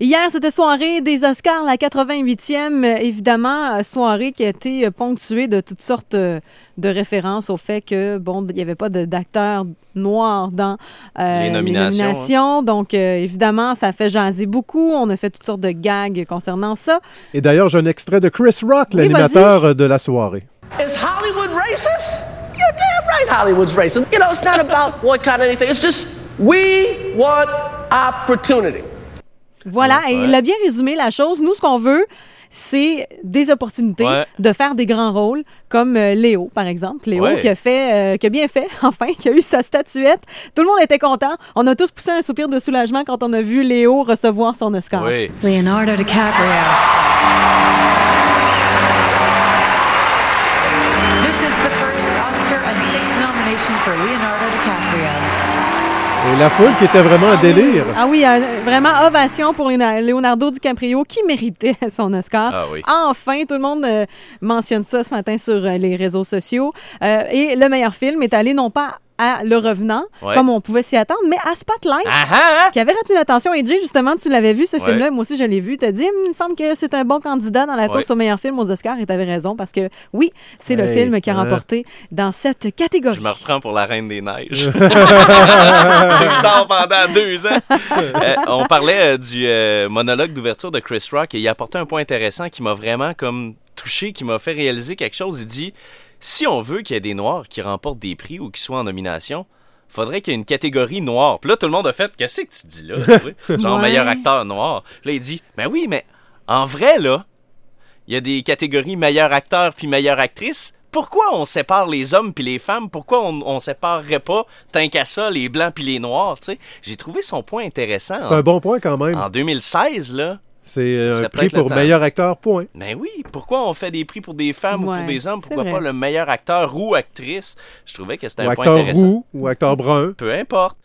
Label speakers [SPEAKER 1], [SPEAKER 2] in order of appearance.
[SPEAKER 1] Hier, c'était soirée des Oscars, la 88e, euh, évidemment, euh, soirée qui a été euh, ponctuée de toutes sortes euh, de références au fait que, bon, il n'y avait pas d'acteurs noirs dans euh,
[SPEAKER 2] Les nominations, hein.
[SPEAKER 1] nominations. Donc, euh, évidemment, ça fait jaser beaucoup. On a fait toutes sortes de gags concernant ça.
[SPEAKER 3] Et d'ailleurs, j'ai un extrait de Chris Rock,
[SPEAKER 1] Oui,
[SPEAKER 3] l'animateur de la soirée.
[SPEAKER 4] Is Hollywood racist? You're damn right Hollywood's racist. You know, it's not about boycott anything. It's just we want opportunity.
[SPEAKER 1] Voilà,
[SPEAKER 2] Ouais.
[SPEAKER 1] et il a bien résumé la chose. Nous, ce qu'on veut, c'est des opportunités
[SPEAKER 2] Ouais.
[SPEAKER 1] de faire des grands rôles, comme euh, Léo, par exemple. Léo
[SPEAKER 2] Ouais.
[SPEAKER 1] qui a fait, euh, qui a bien fait, enfin, qui a eu sa statuette. Tout le monde était content. On a tous poussé un soupir de soulagement quand on a vu Léo recevoir son Oscar.
[SPEAKER 2] Oui.
[SPEAKER 5] Leonardo DiCaprio.
[SPEAKER 6] This is the first Oscar and sixth nomination for Leonardo DiCaprio.
[SPEAKER 3] Et la foule qui était vraiment en délire.
[SPEAKER 1] Ah oui, un- vraiment ovation pour Leonardo DiCaprio qui méritait son Oscar.
[SPEAKER 2] Ah oui.
[SPEAKER 1] Enfin, tout le monde euh, mentionne ça ce matin sur euh, les réseaux sociaux. Euh, et le meilleur film est allé non pas à Le Revenant,
[SPEAKER 2] Ouais.
[SPEAKER 1] comme on pouvait s'y attendre, mais à Spotlight.
[SPEAKER 2] Ah ah!
[SPEAKER 1] Qui avait retenu l'attention. Et Jay, justement, tu l'avais vu, ce
[SPEAKER 2] Ouais.
[SPEAKER 1] film-là. Moi aussi, je l'ai vu. Tu as dit, Hum, il me semble que c'est un bon candidat dans la course
[SPEAKER 2] Ouais.
[SPEAKER 1] au meilleur film aux Oscars. Et tu avais raison, parce que oui, c'est le film qui a
[SPEAKER 3] hein.
[SPEAKER 1] remporté dans cette catégorie.
[SPEAKER 2] Je me reprends pour la Reine des Neiges. J'ai eu tort pendant deux ans. Euh, on parlait euh, du euh, monologue d'ouverture de Chris Rock et il a apporté un point intéressant qui m'a vraiment comme touché, qui m'a fait réaliser quelque chose. Il dit si on veut qu'il y ait des Noirs qui remportent des prix ou qui soient en nomination, faudrait qu'il y ait une catégorie noire. Puis là, tout le monde a fait qu'est-ce que tu dis là? Genre
[SPEAKER 1] Ouais.
[SPEAKER 2] meilleur acteur noir. Là, il dit ben oui, mais en vrai là, il y a des catégories meilleur acteur puis meilleure actrice. Pourquoi on sépare les hommes puis les femmes? Pourquoi on, on séparerait pas, tant qu'à ça, les blancs puis les noirs, tu sais? J'ai trouvé son point intéressant.
[SPEAKER 3] C'est un bon point quand même.
[SPEAKER 2] En 2016, là.
[SPEAKER 3] C'est
[SPEAKER 2] Ça
[SPEAKER 3] euh, un prix pour meilleur acteur, point.
[SPEAKER 2] Ben oui, pourquoi on fait des prix pour des femmes ou pour des hommes? Pourquoi pas le meilleur acteur ou actrice? Je trouvais que c'était
[SPEAKER 3] Ou
[SPEAKER 2] un point
[SPEAKER 3] acteur
[SPEAKER 2] intéressant.
[SPEAKER 3] roux, ou acteur brun.
[SPEAKER 2] Peu importe.